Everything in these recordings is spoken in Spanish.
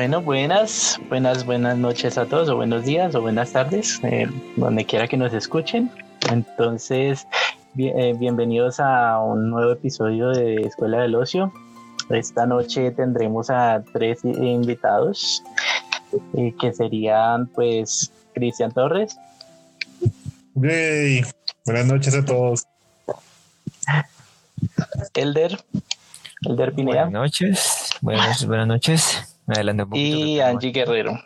Bueno, buenas, buenas, buenas noches a todos, o buenos días, o buenas tardes, eh, donde quiera que nos escuchen. Entonces, eh, bienvenidos a un nuevo episodio de Escuela del Ocio. Esta noche tendremos a tres invitados, eh, que serían, pues, Cristian Torres. Buenas noches a todos. Elder. Elder Pineda. Buenas noches. Buenas, buenas noches. Adelante Y Angie Guerrero.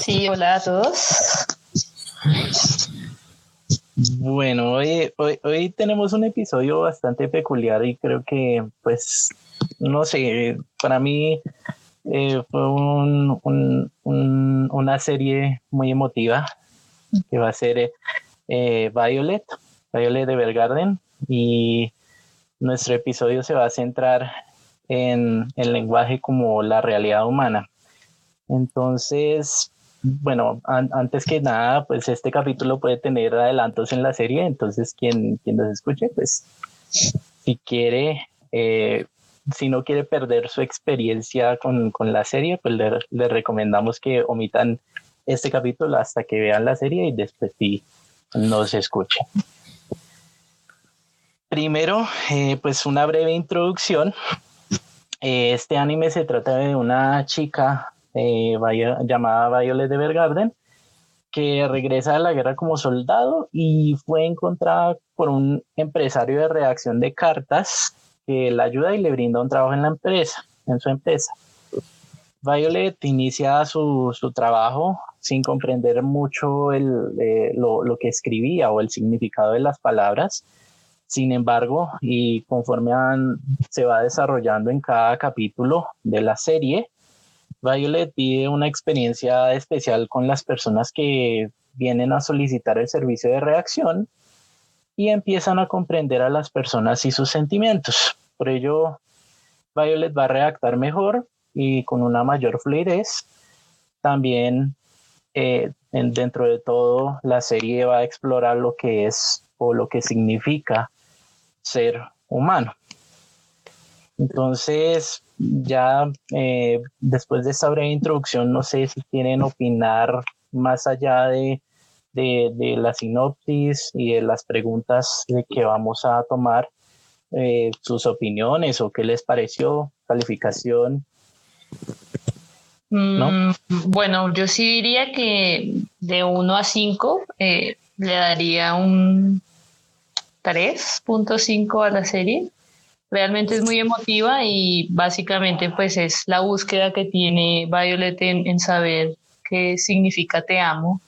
Sí, hola a todos. Bueno, hoy, hoy, tenemos un episodio bastante peculiar y creo que, pues, no sé, para mí eh, fue un, una serie muy emotiva que va a ser eh, Violet, Violet de Belgarden y nuestro episodio se va a centrar en el lenguaje como la realidad humana. Entonces, bueno, antes que nada, pues este capítulo puede tener adelantos en la serie, entonces quien, quien nos escuche, pues si quiere, eh, si no quiere perder su experiencia con, la serie, pues le, recomendamos que omitan este capítulo hasta que vean la serie y después sí nos escuchen. Primero, eh, pues una breve introducción eh, este anime se trata de una chica eh, llamada Violet de Bergarden que regresa de la guerra como soldado y fue encontrada por un empresario de redacción de cartas que la ayuda y le brinda un trabajo en la empresa, en su empresa. Violet inicia su, trabajo sin comprender mucho eh, lo, que escribía o el significado de las palabras sin embargo, y conforme se va desarrollando en cada capítulo de la serie, Violet pide una experiencia especial con las personas que vienen a solicitar el servicio de reacción y empiezan a comprender a las personas y sus sentimientos. Por ello, Violet va a redactar mejor y con una mayor fluidez. También eh, dentro de todo, la serie va a explorar lo que es o lo que significa ser humano. Entonces, ya eh, después de esta breve introducción, no sé si quieren opinar más allá de, la sinopsis y de las preguntas de que vamos a tomar, eh, sus opiniones o qué les pareció, calificación. Mm, bueno, yo sí diría que de 1 a 5 eh, le daría un 3.5 a la serie. Realmente es muy emotiva y básicamente pues es la búsqueda que tiene Violet en, saber qué significa te amo.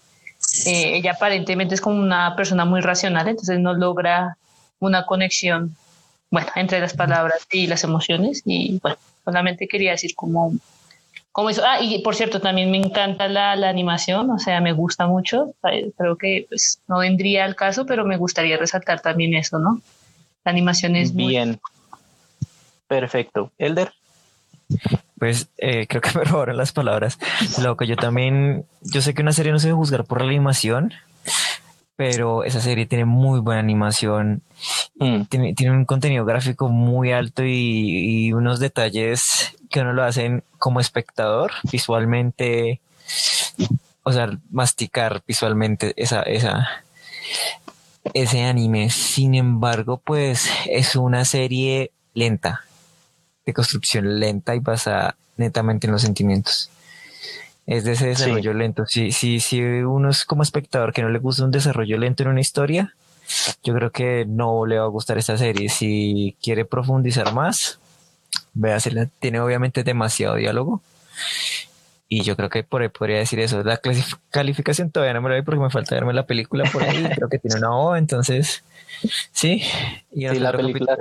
Eh, ella aparentemente es como una persona muy racional, entonces no logra una conexión, bueno, entre las palabras y las emociones y bueno, solamente quería decir como como eso. Ah, y por cierto, también me encanta la, la, animación, o sea, me gusta mucho. Creo que pues, no vendría al caso, pero me gustaría resaltar también eso, ¿no? La animación es bien. Perfecto. Elder. Pues eh, creo que me robaron las palabras. Loco, yo también, yo sé que una serie no se debe juzgar por la animación, pero esa serie tiene muy buena animación, mm. tiene, tiene, un contenido gráfico muy alto y, y, unos detalles que uno lo hacen como espectador visualmente, o sea, masticar visualmente esa, esa, ese anime. Sin embargo, pues es una serie lenta, de construcción lenta y basada netamente en los sentimientos es de ese desarrollo lento. Si, si, si uno es como espectador que no le gusta un desarrollo lento en una historia, yo creo que no le va a gustar esta serie. Si quiere profundizar más, véasela. Tiene obviamente demasiado diálogo. Y yo creo que por ahí podría decir eso. La calificación todavía no me la vi porque me falta verme la película por ahí. creo que tiene una O, entonces Sí, y la película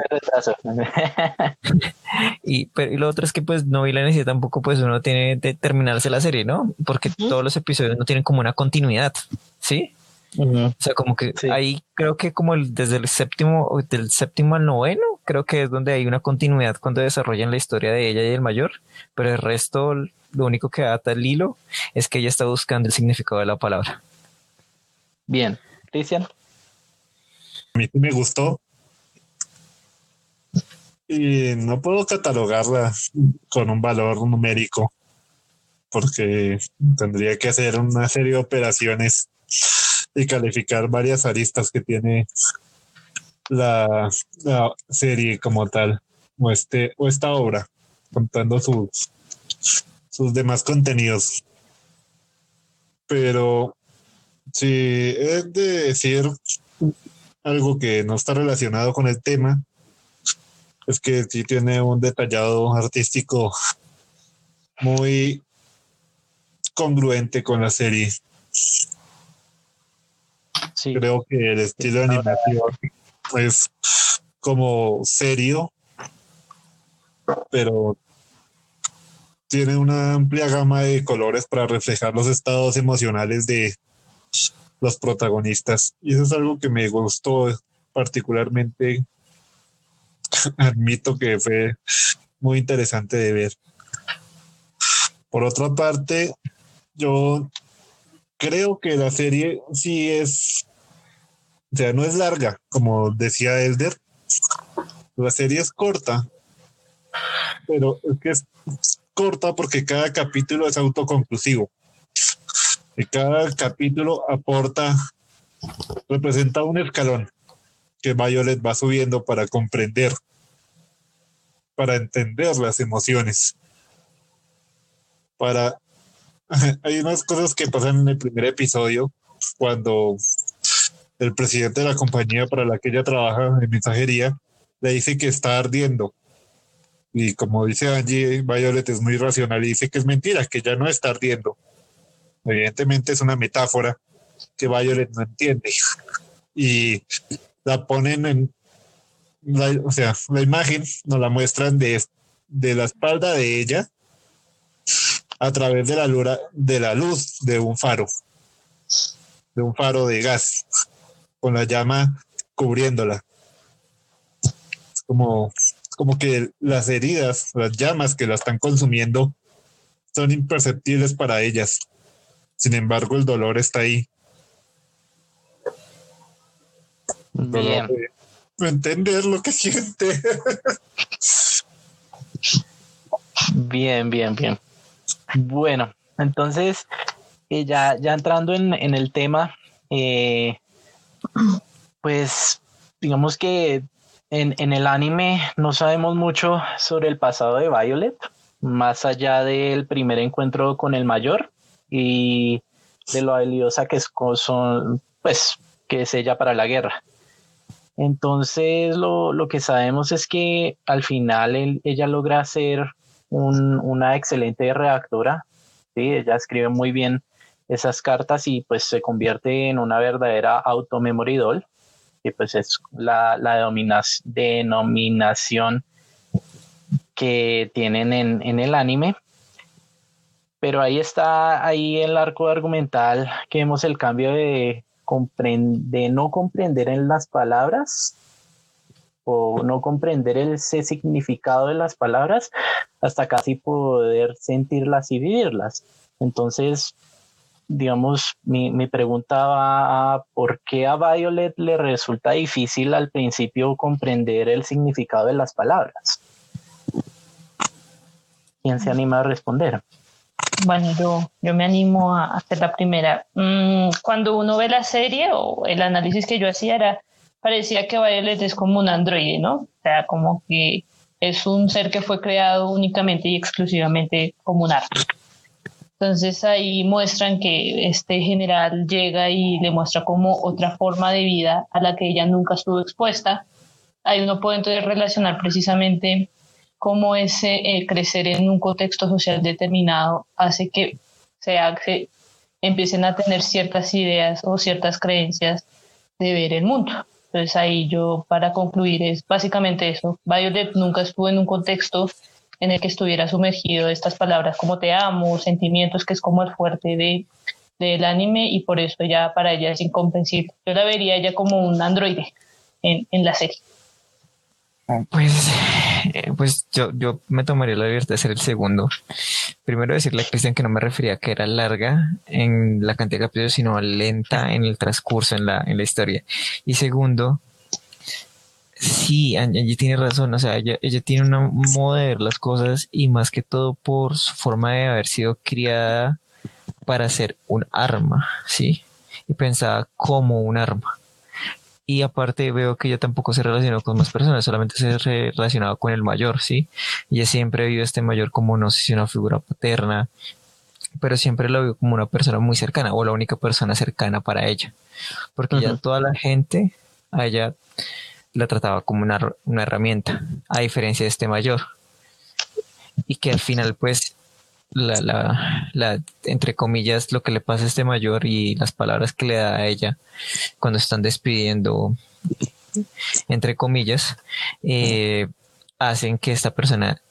y, pero, y lo otro es que pues no vi la necesidad tampoco, pues uno tiene de terminarse la serie, ¿no? Porque todos los episodios no tienen como una continuidad, ¿sí? O sea, como que ahí creo que como el, desde el séptimo, del séptimo al noveno, creo que es donde hay una continuidad cuando desarrollan la historia de ella y el mayor, pero el resto, lo único que ata el hilo es que ella está buscando el significado de la palabra. Bien, Cristian a mí me gustó. Y no puedo catalogarla con un valor numérico. porque tendría que hacer una serie de operaciones y calificar varias aristas que tiene la, la serie como tal, o, este, o esta obra, contando sus, sus demás contenidos. Pero si es de decir algo que no está relacionado con el tema, es que sí tiene un detallado artístico muy congruente con la serie. Sí. Creo que el estilo de animación es como serio, pero tiene una amplia gama de colores para reflejar los estados emocionales de los protagonistas. Y eso es algo que me gustó particularmente. Admito que fue muy interesante de ver. Por otra parte, yo creo que la serie sí es, o sea, no es larga, como decía Elder. La serie es corta, pero es que es corta porque cada capítulo es autoconclusivo. Y cada capítulo aporta, representa un escalón que Violet va subiendo para comprender, para entender las emociones, para... Hay unas cosas que pasan en el primer episodio cuando el presidente de la compañía para la que ella trabaja en mensajería le dice que está ardiendo. Y como dice Angie, Violet es muy racional y dice que es mentira, que ya no está ardiendo. Evidentemente es una metáfora que Violet no entiende. Y la ponen en, o sea, la imagen nos la muestran de, de la espalda de ella a través de la, lura, de la luz de un faro, de un faro de gas, con la llama cubriéndola. Es como, como que las heridas, las llamas que la están consumiendo son imperceptibles para ellas. Sin embargo, el dolor está ahí. Bien. De entender lo que siente. Bien, bien, bien. Bueno, entonces, eh, ya, ya entrando en, en el tema, eh, pues digamos que en, en, el anime no sabemos mucho sobre el pasado de Violet, más allá del primer encuentro con el mayor y de lo habilidosa que es, son, pues, que es ella para la guerra. Entonces lo, lo que sabemos es que al final ella logra ser un, una excelente redactora, ¿sí? ella escribe muy bien esas cartas y pues se convierte en una verdadera automemoridol, que pues es la, la denominación que tienen en, en, el anime. Pero ahí está, ahí el arco argumental, que vemos el cambio de, de no comprender en las palabras o no comprender el significado de las palabras hasta casi poder sentirlas y vivirlas. Entonces, digamos, mi, mi pregunta va a por qué a Violet le resulta difícil al principio comprender el significado de las palabras. ¿Quién se anima a responder? Bueno, yo, yo me animo a hacer la primera. Mm, cuando uno ve la serie o el análisis que yo hacía era, parecía que Violet es como un androide, ¿no? O sea, como que es un ser que fue creado únicamente y exclusivamente como un arte. Entonces ahí muestran que este general llega y le muestra como otra forma de vida a la que ella nunca estuvo expuesta. Ahí uno puede entonces relacionar precisamente cómo ese eh, crecer en un contexto social determinado hace que se, se empiecen a tener ciertas ideas o ciertas creencias de ver el mundo. Entonces ahí yo para concluir es básicamente eso. Violet nunca estuvo en un contexto en el que estuviera sumergido estas palabras como te amo, sentimientos, que es como el fuerte de, del anime y por eso ya para ella es incomprensible. Yo la vería ella como un androide en, en la serie. Pues, eh, pues yo, yo me tomaría la libertad de ser el segundo. Primero decirle a Cristian que no me refería a que era larga en la cantidad de capítulos, sino lenta en el transcurso, en la, en la historia. Y segundo, Sí, Angie tiene razón, o sea, ella, ella tiene un modo de ver las cosas y más que todo por su forma de haber sido criada para ser un arma, ¿sí? Y pensaba como un arma. Y aparte veo que ella tampoco se relacionó con más personas, solamente se relacionado con el mayor, ¿sí? Ella siempre vio a este mayor como, no sé si una figura paterna, pero siempre lo vio como una persona muy cercana o la única persona cercana para ella. Porque ya toda la gente a la trataba como una, una herramienta, a diferencia de este mayor. Y que al final, pues, la, la, la, entre comillas, lo que le pasa a este mayor y las palabras que le da a ella cuando están despidiendo, entre comillas, eh, hacen que esta persona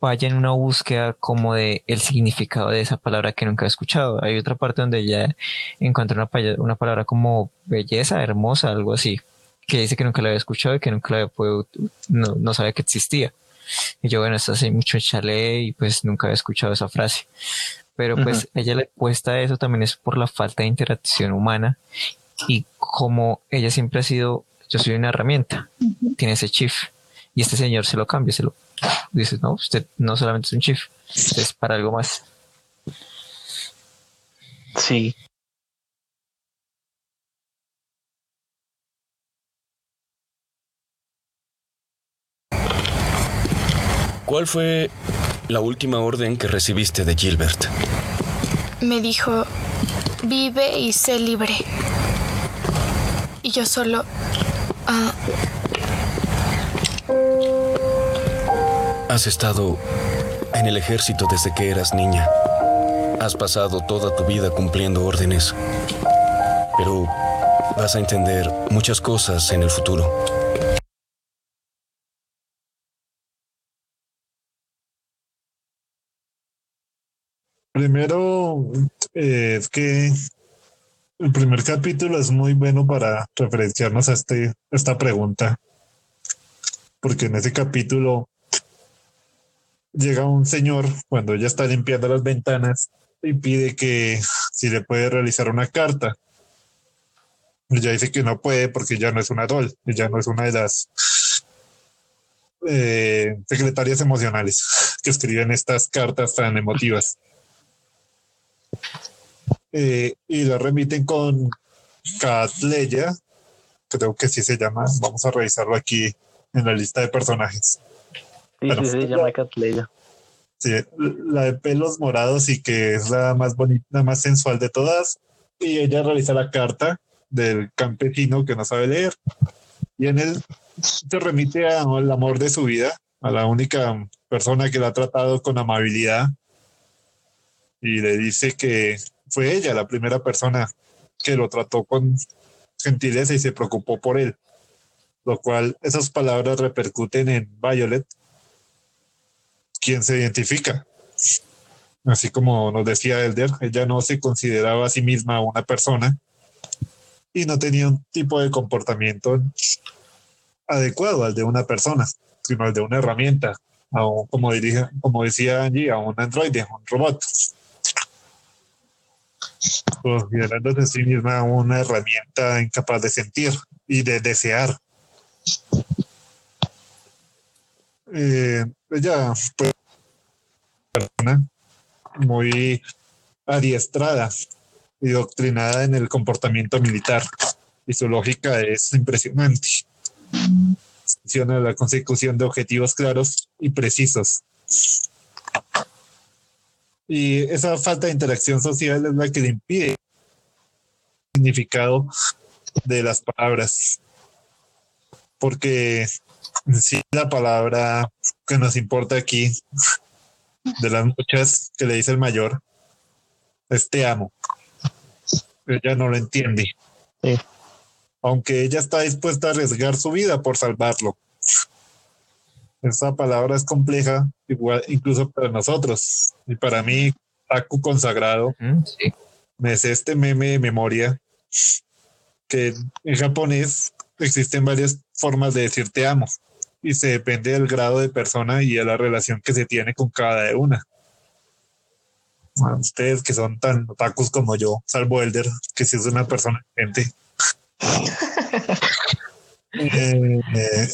vaya en una búsqueda como de el significado de esa palabra que nunca ha escuchado. Hay otra parte donde ella encuentra una, una palabra como belleza, hermosa, algo así que dice que nunca la había escuchado y que nunca la había podido, no, no sabía que existía. Y yo, bueno, esto hace mucho chale y pues nunca había escuchado esa frase. Pero pues a ella le cuesta eso también es por la falta de interacción humana y como ella siempre ha sido, yo soy una herramienta, tiene ese chief y este señor se lo cambia, se lo dice, no, usted no solamente es un chief, es para algo más. Sí, ¿Cuál fue la última orden que recibiste de Gilbert? Me dijo, vive y sé libre. Y yo solo... Ah, Has estado en el ejército desde que eras niña. Has pasado toda tu vida cumpliendo órdenes. Pero vas a entender muchas cosas en el futuro. Primero, eh, es que el primer capítulo es muy bueno para referenciarnos a este, esta pregunta, porque en ese capítulo llega un señor cuando ella está limpiando las ventanas y pide que si le puede realizar una carta. Ella dice que no puede porque ya no es una doll, ella no es una de las eh, secretarias emocionales que escriben estas cartas tan emotivas. Eh, y lo remiten con Catleya, creo que sí se llama, vamos a revisarlo aquí en la lista de personajes. Sí, sí, se llama Catleya. Sí, la de pelos morados y que es la más bonita, la más sensual de todas. Y ella realiza la carta del campesino que no sabe leer. Y en él se remite al amor de su vida, a la única persona que la ha tratado con amabilidad. Y le dice que fue ella la primera persona que lo trató con gentileza y se preocupó por él. Lo cual esas palabras repercuten en Violet, quien se identifica. Así como nos decía Elder, ella no se consideraba a sí misma una persona y no tenía un tipo de comportamiento adecuado al de una persona, sino al de una herramienta, o como, dirige, como decía Angie, a un androide, un robot considerándose a sí misma una herramienta incapaz de sentir y de desear. Eh, ella fue una persona muy adiestrada y doctrinada en el comportamiento militar y su lógica es impresionante. Funciona la consecución de objetivos claros y precisos. Y esa falta de interacción social es la que le impide el significado de las palabras. Porque si la palabra que nos importa aquí, de las muchas que le dice el mayor, es te amo. Ella no lo entiende. Aunque ella está dispuesta a arriesgar su vida por salvarlo. Esa palabra es compleja, igual, incluso para nosotros. Y para mí, Taku consagrado, me es este meme de memoria que en japonés existen varias formas de decir te amo y se depende del grado de persona y de la relación que se tiene con cada una. ustedes que son tan tacos como yo, salvo Elder, que si es una persona gente. Eh, eh,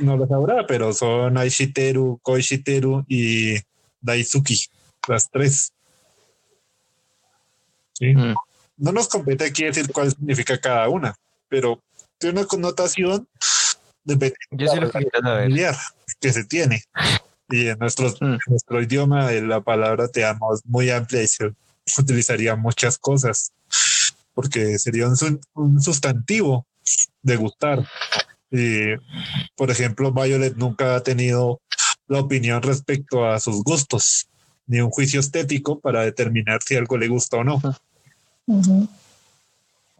no lo sabrá, pero son Aishiteru, Koishiteru y Daisuki, las tres. ¿Sí? Mm. No nos compete aquí decir cuál significa cada una, pero tiene una connotación de Yo sí lo quería saber. familiar que se tiene. Y en, nuestros, Mm. en nuestro idioma eh, la palabra te amo es muy amplia y se utilizaría muchas cosas, porque sería un sustantivo de gustar. Y, por ejemplo, Violet nunca ha tenido la opinión respecto a sus gustos, ni un juicio estético para determinar si algo le gusta o no.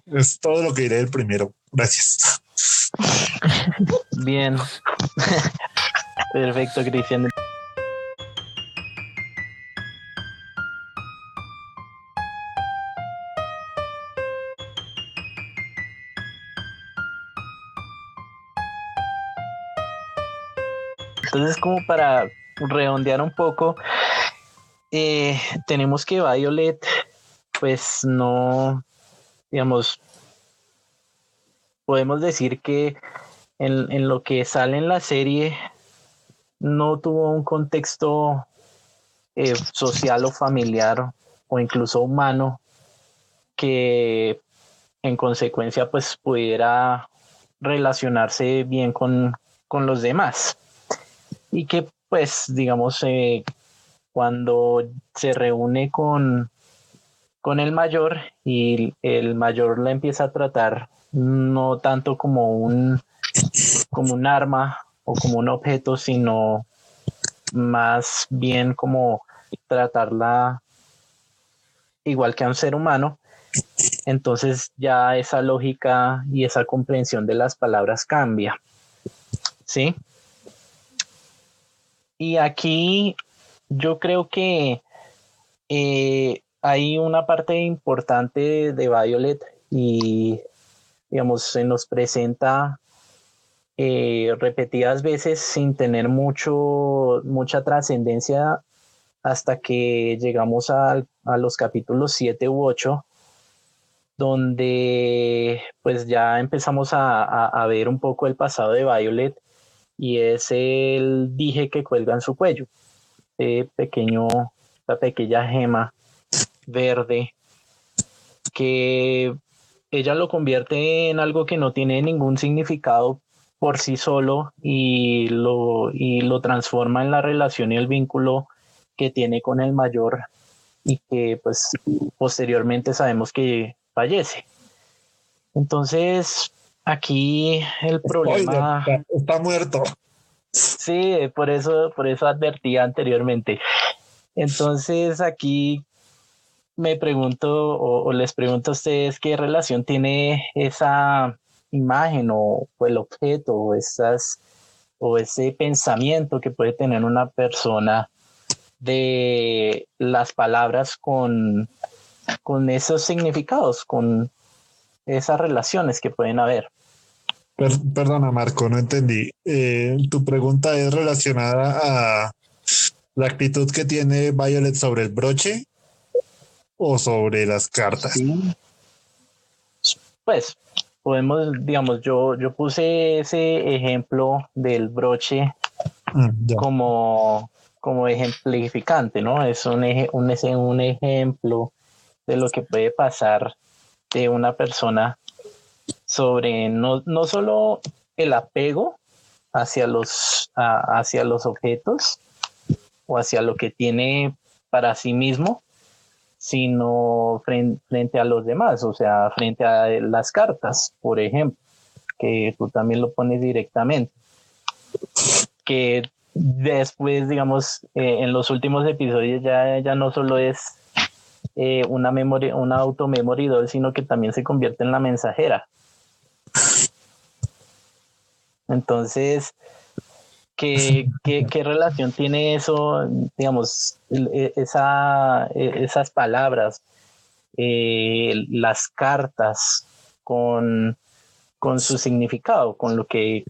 Es todo lo que diré del primero. Gracias. Bien. Perfecto, Cristian. Entonces, como para redondear un poco, eh, tenemos que Violet, pues no, digamos, podemos decir que en, lo que sale en la serie no tuvo un contexto eh, social o familiar o incluso humano que en consecuencia pues pudiera relacionarse bien con, con los demás y que pues digamos eh, cuando se reúne con con el mayor y el mayor la empieza a tratar no tanto como un como un arma o como un objeto, sino más bien como tratarla igual que a un ser humano. Entonces ya esa lógica y esa comprensión de las palabras cambia. ¿Sí? Y aquí yo creo que eh, hay una parte importante de Violet y digamos se nos presenta eh, repetidas veces sin tener mucho mucha trascendencia hasta que llegamos a, a los capítulos 7 u 8 donde pues ya empezamos a, a- a ver un poco el pasado de Violet y es el dije que cuelga en su cuello, este pequeño, esta pequeña gema verde que ella lo convierte en algo que no tiene ningún significado por sí solo y lo, y lo transforma en la relación y el vínculo que tiene con el mayor y que pues posteriormente sabemos que fallece. Entonces, aquí el problema... Spoiler, está, muerto. Sí, por eso, por eso advertí anteriormente. Entonces aquí me pregunto o, o les pregunto a ustedes qué relación tiene esa imagen o, o el objeto o esas o ese pensamiento que puede tener una persona de las palabras con, con esos significados, con esas relaciones que pueden haber. Per- perdona, Marco, no entendí. Eh, tu pregunta es relacionada a la actitud que tiene Violet sobre el broche o sobre las cartas. Pues podemos, digamos, yo, yo puse ese ejemplo del broche Mm, como, como ejemplificante, ¿no? Es un, eje- un, es un ejemplo de lo que puede pasar de una persona sobre no, no solo el apego hacia los, hacia los objetos o hacia lo que tiene para sí mismo, sino fren- frente a los demás, o sea, frente a las cartas, por ejemplo, que tú también lo pones directamente. Que después, digamos, eh, en los últimos episodios ya, ya no solo es eh, una memoria, una automemory doll, sino que también se convierte en la mensajera. Entonces, ¿qué, qué, qué relación tiene eso, digamos, e- esa, e- esas palabras, eh, las cartas con, con su significado, con lo que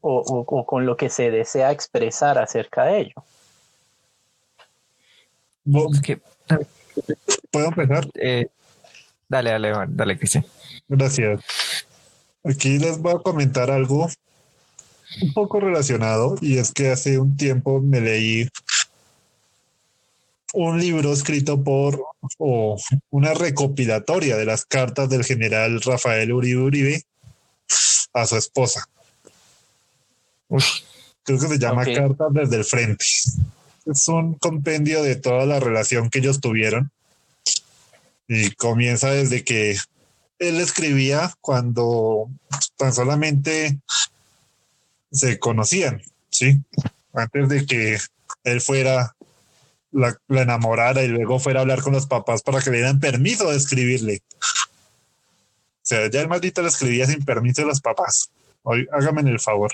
o, o- o con lo que se desea expresar acerca de ello. Bo- Es que, ¿Puedo empezar? eh, dale, dale, dale, Cristian. Gracias. Aquí les voy a comentar algo un poco relacionado y es que hace un tiempo me leí un libro escrito por o una recopilatoria de las cartas del general Rafael Uribe Uribe a su esposa. Creo que se llama Cartas desde el frente. Es un compendio de toda la relación que ellos tuvieron y comienza desde que él escribía cuando tan solamente se conocían, ¿sí? Antes de que él fuera la, enamorara y luego fuera a hablar con los papás para que le dieran permiso de escribirle. O sea, ya el maldito le escribía sin permiso de los papás. Hoy, hágame el favor.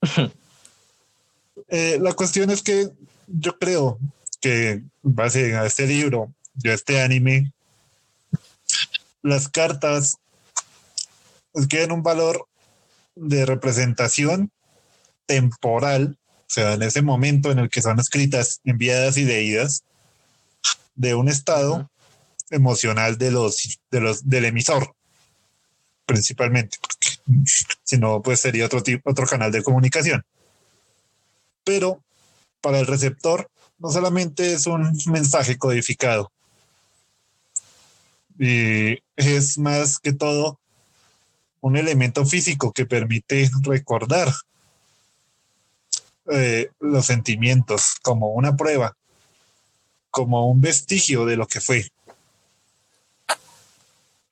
Eh, la cuestión es que yo creo que base a este libro y a este anime, las cartas tienen un valor de representación temporal, o sea, en ese momento en el que son escritas, enviadas y leídas, de un estado emocional de los, de los, del emisor, principalmente, si no, pues sería otro tipo, otro canal de comunicación. Pero para el receptor, no solamente es un mensaje codificado, y es más que todo un elemento físico que permite recordar eh, los sentimientos como una prueba, como un vestigio de lo que fue.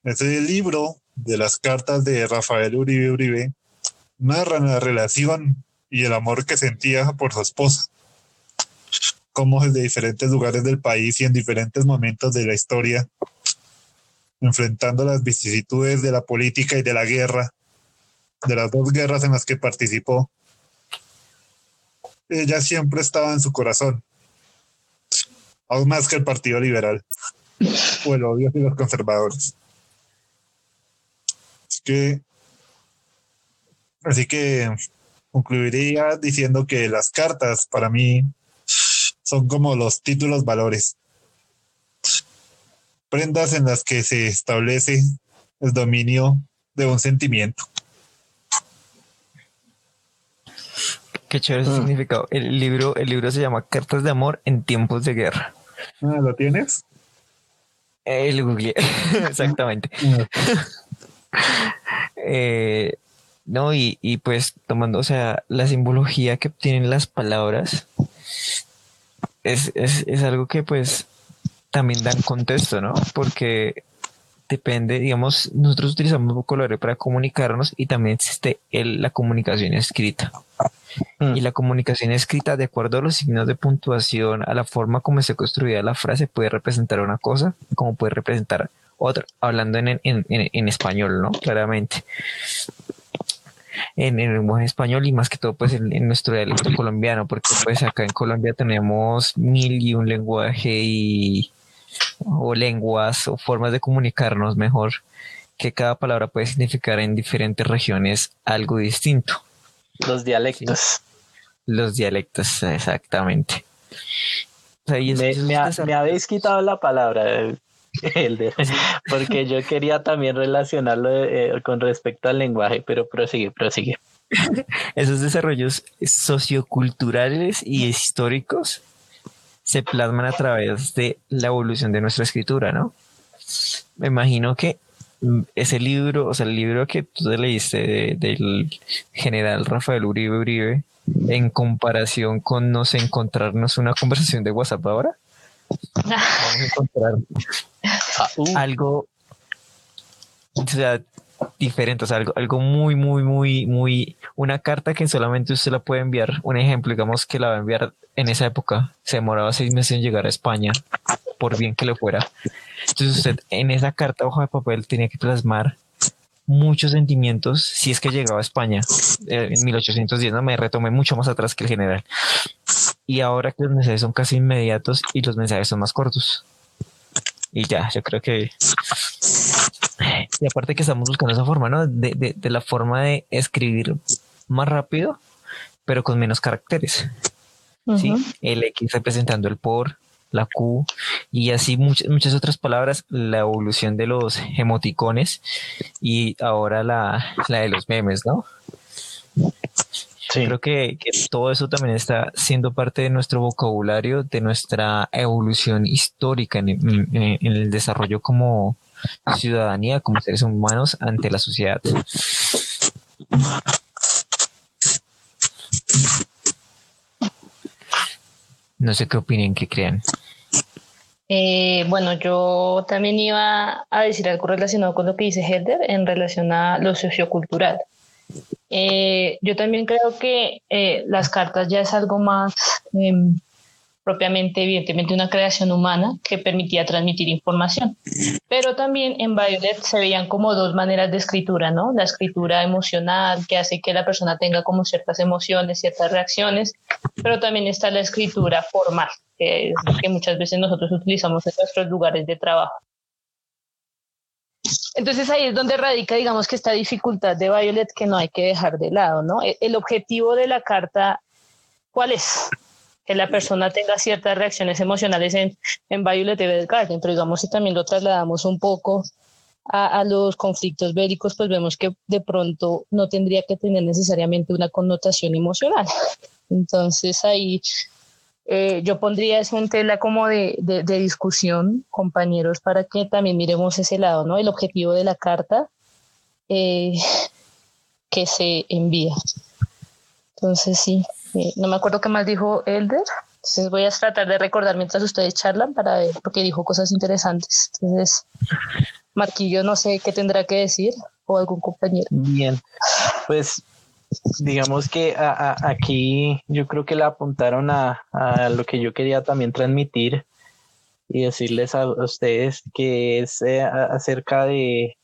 Ese libro de las cartas de Rafael Uribe Uribe narra la relación y el amor que sentía por su esposa, como desde diferentes lugares del país y en diferentes momentos de la historia enfrentando las vicisitudes de la política y de la guerra, de las dos guerras en las que participó, ella siempre estaba en su corazón, aún más que el Partido Liberal o el odio de los conservadores. Así que, así que concluiría diciendo que las cartas para mí son como los títulos valores prendas en las que se establece el dominio de un sentimiento. Qué chévere ese ah. significado. El libro, el libro se llama Cartas de amor en tiempos de guerra. Ah, ¿Lo tienes? El Google, exactamente. Ah. Eh, no, y, y, pues tomando, o sea, la simbología que tienen las palabras es, es, es algo que pues también dan contexto, ¿no? Porque depende, digamos, nosotros utilizamos vocabulario para comunicarnos y también existe la comunicación escrita. Mm. Y la comunicación escrita, de acuerdo a los signos de puntuación, a la forma como se construida la frase, puede representar una cosa, como puede representar otra, hablando en, en, español, ¿no? Claramente. En, el lenguaje español y más que todo pues en, nuestro dialecto colombiano, porque pues acá en Colombia tenemos mil y un lenguaje y o lenguas o formas de comunicarnos mejor, que cada palabra puede significar en diferentes regiones algo distinto. Los dialectos. Los dialectos, exactamente. me, habéis quitado la palabra, porque yo quería también relacionarlo eh, con respecto al lenguaje, pero prosigue, prosigue. Esos desarrollos socioculturales y históricos se plasman a través de la evolución de nuestra escritura, ¿no? Me imagino que mm, ese libro, o sea, el libro que tú leíste del general Rafael Uribe Uribe, en comparación con, no sé, encontrarnos una conversación de WhatsApp ahora, encontrar algo, sea, diferente, o sea, algo, algo muy, muy, muy, muy, una carta que solamente usted la puede enviar, un ejemplo, digamos que la va a enviar en esa época, se demoraba seis meses en llegar a España, por bien que le fuera. Entonces usted en esa carta, hoja de papel, tenía que plasmar muchos sentimientos si es que llegaba a España eh, en 1810, no me retomé mucho más atrás que el general. Y ahora que los mensajes son casi inmediatos y los mensajes son más cortos. Y ya, yo creo que y aparte que estamos buscando esa forma, ¿no? De, de, la forma de escribir más rápido, pero con menos caracteres. ¿sí? El X representando el por, la Q y así muchas, muchas otras palabras, la evolución de los emoticones y ahora la, la de los memes, ¿no? Creo que, todo eso también está siendo parte de nuestro vocabulario, de nuestra evolución histórica en, en el desarrollo como ciudadanía, como seres humanos ante la sociedad. No sé qué opinen, qué crean. Eh, bueno, yo también iba a decir algo relacionado con lo que dice Helder en relación a lo sociocultural. Eh, yo también creo que eh, las cartas ya es algo más em, propiamente, evidentemente, una creación humana que permitía transmitir información. Pero también en Violet se veían como dos maneras de escritura, ¿no? La escritura emocional, que hace que la persona tenga como ciertas emociones, ciertas reacciones, pero también está la escritura formal, que que muchas veces nosotros utilizamos en nuestros lugares de trabajo. Entonces ahí es donde radica, digamos, que esta dificultad de Violet que no hay que dejar de lado, ¿no? E-, el objetivo de la carta, ¿cuál es? que la persona tenga ciertas reacciones emocionales en, en Violet Evergarden, pero digamos si también lo trasladamos un poco a, a, los conflictos bélicos, pues vemos que de pronto no tendría que tener necesariamente una connotación emocional. Entonces ahí eh, yo pondría eso en tela como de, de, discusión, compañeros, para que también miremos ese lado, ¿no? El objetivo de la carta eh, que se envía. Entonces sí, no me acuerdo qué más dijo Elder. Entonces voy a tratar de recordar mientras ustedes charlan para ver, porque dijo cosas interesantes. Entonces, Marquillo, no sé qué tendrá que decir o algún compañero. Bien, pues digamos que aquí yo creo que le apuntaron a, lo que yo quería también transmitir y decirles a, ustedes que es eh, acerca de,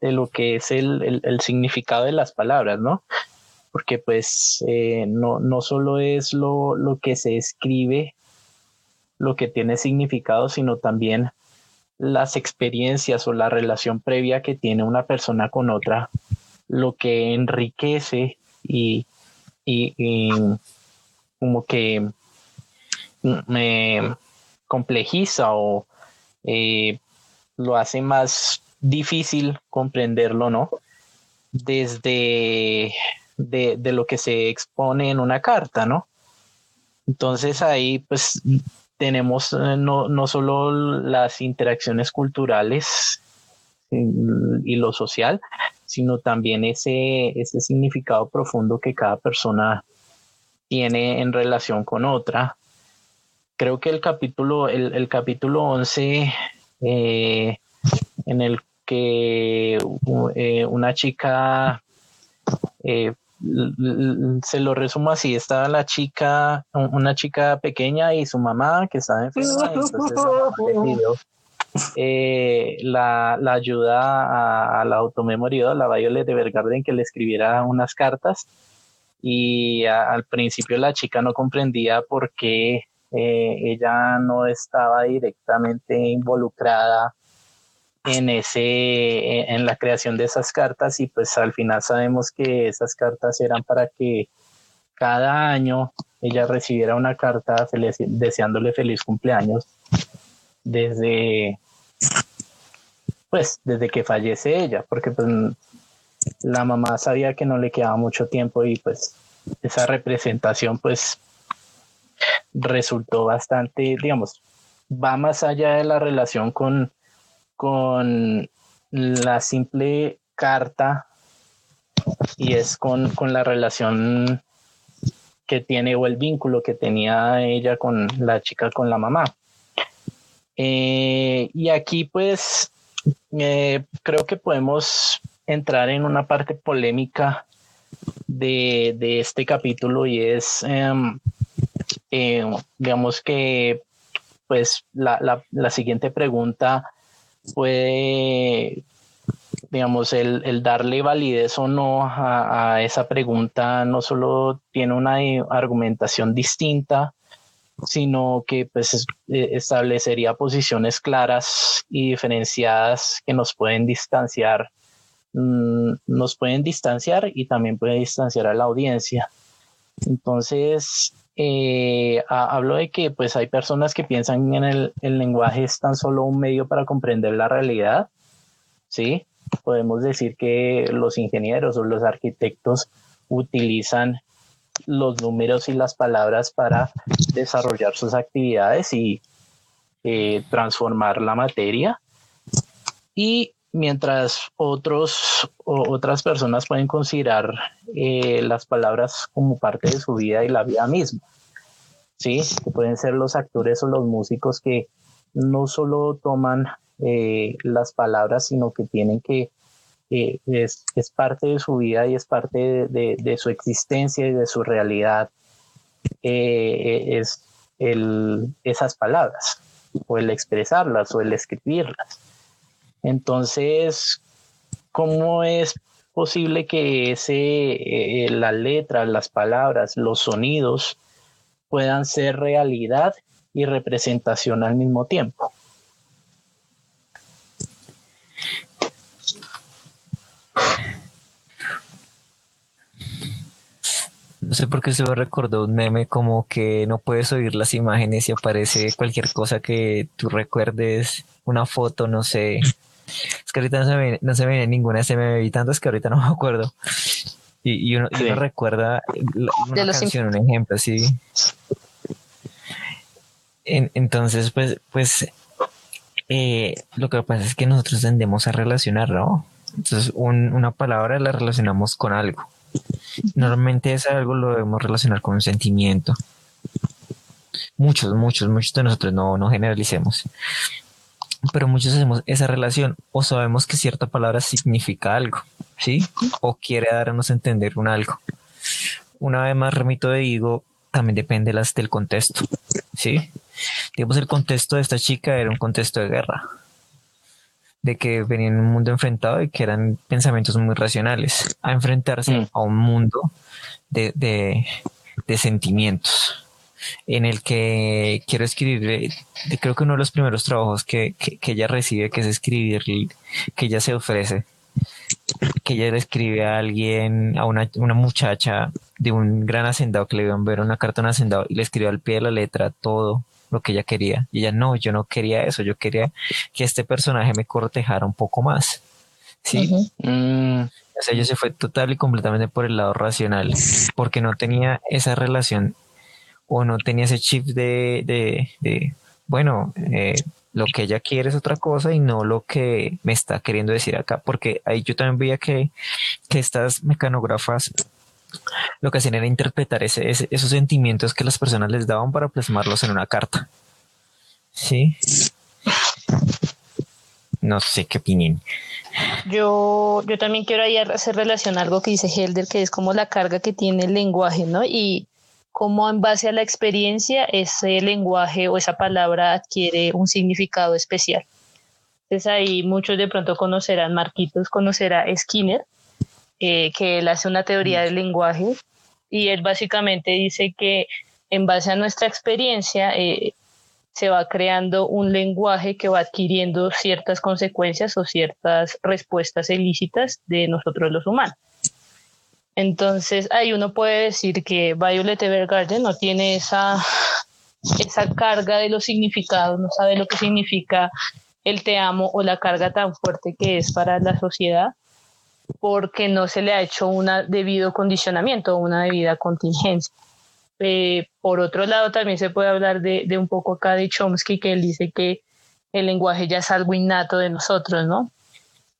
lo que es el, el, significado de las palabras, ¿no? porque pues eh, no, no solo es lo, que se escribe lo que tiene significado, sino también las experiencias o la relación previa que tiene una persona con otra, lo que enriquece y, como que me complejiza o eh, lo hace más difícil comprenderlo, ¿no? Desde de, de, lo que se expone en una carta, ¿no? Entonces ahí pues tenemos eh, no, no solo las interacciones culturales y lo social, sino también ese, ese significado profundo que cada persona tiene en relación con otra. Creo que el capítulo, el, el capítulo 11, eh, en el que eh, una chica eh, se lo resumo así, estaba la chica, una chica pequeña y su mamá que estaba enferma, eh, la, la, ayuda a, la automemoria, la Violet de Bergarden, que le escribiera unas cartas. Y al principio la chica no comprendía por qué eh, ella no estaba directamente involucrada en ese en la creación de esas cartas. Y pues al final sabemos que esas cartas eran para que cada año ella recibiera una carta deseándole feliz cumpleaños desde pues desde que fallece ella porque pues la mamá sabía que no le quedaba mucho tiempo y pues esa representación pues resultó bastante digamos va más allá de la relación con con la simple carta y es con, la relación que tiene o el vínculo que tenía ella con la chica, con la mamá. Eh, y aquí pues eh, creo que podemos entrar en una parte polémica de, este capítulo y es, em, eh, digamos que pues la, la siguiente pregunta puede, digamos, el, darle validez o no a, esa pregunta no solo tiene una argumentación distinta, sino que pues eh, establecería posiciones claras y diferenciadas que nos pueden distanciar, mm, nos pueden distanciar y también puede distanciar a la audiencia. Entonces, eh, hablo de que pues hay personas que piensan en el, el, lenguaje es tan solo un medio para comprender la realidad, ¿sí? Podemos decir que los ingenieros o los arquitectos utilizan los números y las palabras para desarrollar sus actividades y eh, transformar la materia. Y mientras otros otras personas pueden considerar eh, las palabras como parte de su vida y la vida misma. Sí, que pueden ser los actores o los músicos que no solo toman eh, las palabras, sino que tienen que, eh, es, parte de su vida y es parte de, su existencia y de su realidad, es el, esas palabras, o el expresarlas o el escribirlas. Entonces, ¿cómo es posible que ese, eh, la letra, las palabras, los sonidos puedan ser realidad y representación al mismo tiempo? Sé por qué se me recordó un meme como que no puedes oír las imágenes y aparece cualquier cosa que tú recuerdes, una foto, no sé, es que ahorita no se me, no se me viene ninguna SMB y tanto es que ahorita no me acuerdo. Y, y, uno, recuerda una canción, un ejemplo, sí. entonces, pues, pues eh, lo que pasa es que nosotros tendemos a relacionar, ¿no? Entonces, una palabra la relacionamos con algo. Normalmente ese algo lo debemos relacionar con un sentimiento. Muchos, muchos, muchos de nosotros no, no generalicemos pero muchos hacemos esa relación o sabemos que cierta palabra significa algo, ¿sí? O quiere darnos a entender un algo. Una vez más remito de digo, también depende las del contexto, ¿sí? Digamos, el contexto de esta chica era un contexto de guerra, de que venía en un mundo enfrentado y que eran pensamientos muy racionales, a enfrentarse mm. a un mundo de, de, de sentimientos, en el que quiero escribir, creo que uno de los primeros trabajos que, ella recibe, que es escribir, que ella se ofrece, que ella le escribe a alguien, a una, muchacha de un gran hacendado que le iban a ver una carta a un hacendado y le escribió al pie de la letra todo lo que ella quería. Y ella, no, yo no quería eso, yo quería que este personaje me cortejara un poco más. Sí. Mm. O sea, ella se fue total y completamente por el lado racional, porque no tenía esa relación o no tenía ese chip de, de, de bueno, eh, lo que ella quiere es otra cosa y no lo que me está queriendo decir acá, porque ahí yo también veía que, que estas mecanógrafas lo que hacían era interpretar esos sentimientos que las personas les daban para plasmarlos en una carta. Sí. No sé qué opinión. Yo, yo también quiero ahí hacer relación a algo que dice Helder, que es como la carga que tiene el lenguaje, ¿no? Y cómo en base a la experiencia ese lenguaje o esa palabra adquiere un significado especial. Entonces ahí muchos de pronto conocerán, Marquitos conocerá Skinner, eh, que él hace una teoría del lenguaje y él básicamente dice que en base a nuestra experiencia eh, se va creando un lenguaje que va adquiriendo ciertas consecuencias o ciertas respuestas ilícitas de nosotros los humanos. Entonces, ahí uno puede decir que Violet Evergarden no tiene esa, esa carga de los significados, no sabe lo que significa el te amo o la carga tan fuerte que es para la sociedad, porque no se le ha hecho un debido condicionamiento una debida contingencia. Eh, por otro lado, también se puede hablar de, de un poco acá de Chomsky, que él dice que el lenguaje ya es algo innato de nosotros, ¿no?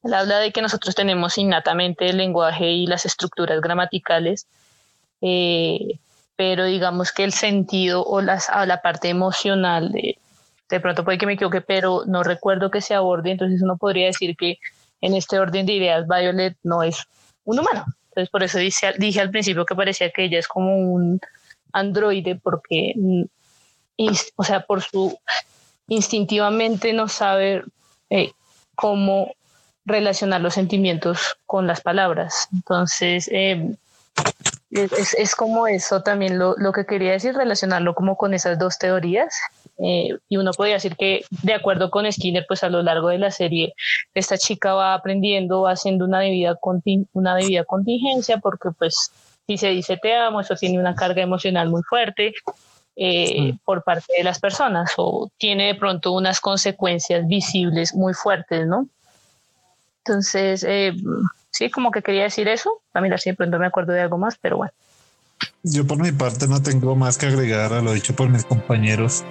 Él habla de que nosotros tenemos innatamente el lenguaje y las estructuras gramaticales, eh, pero digamos que el sentido o las, la parte emocional, de, de pronto puede que me equivoque, pero no recuerdo que se aborde, entonces uno podría decir que en este orden de ideas Violet no es un humano. Entonces por eso dije, al principio que parecía que ella es como un androide porque, mm, o sea, por su instintivamente no sabe eh, cómo relacionar los sentimientos con las palabras. Entonces, eh, es, es, como eso también lo, lo, que quería decir, relacionarlo como con esas dos teorías. Eh, y uno podría decir que, de acuerdo con Skinner, pues a lo largo de la serie, esta chica va aprendiendo, va haciendo una debida, una debida contingencia, porque pues si se dice te amo, eso tiene una carga emocional muy fuerte eh, por parte de las personas o tiene de pronto unas consecuencias visibles muy fuertes, ¿no? Entonces, eh, sí, como que quería decir eso. A mí si de pronto me acuerdo de algo más, pero bueno. Yo por mi parte no tengo más que agregar a lo dicho por mis compañeros.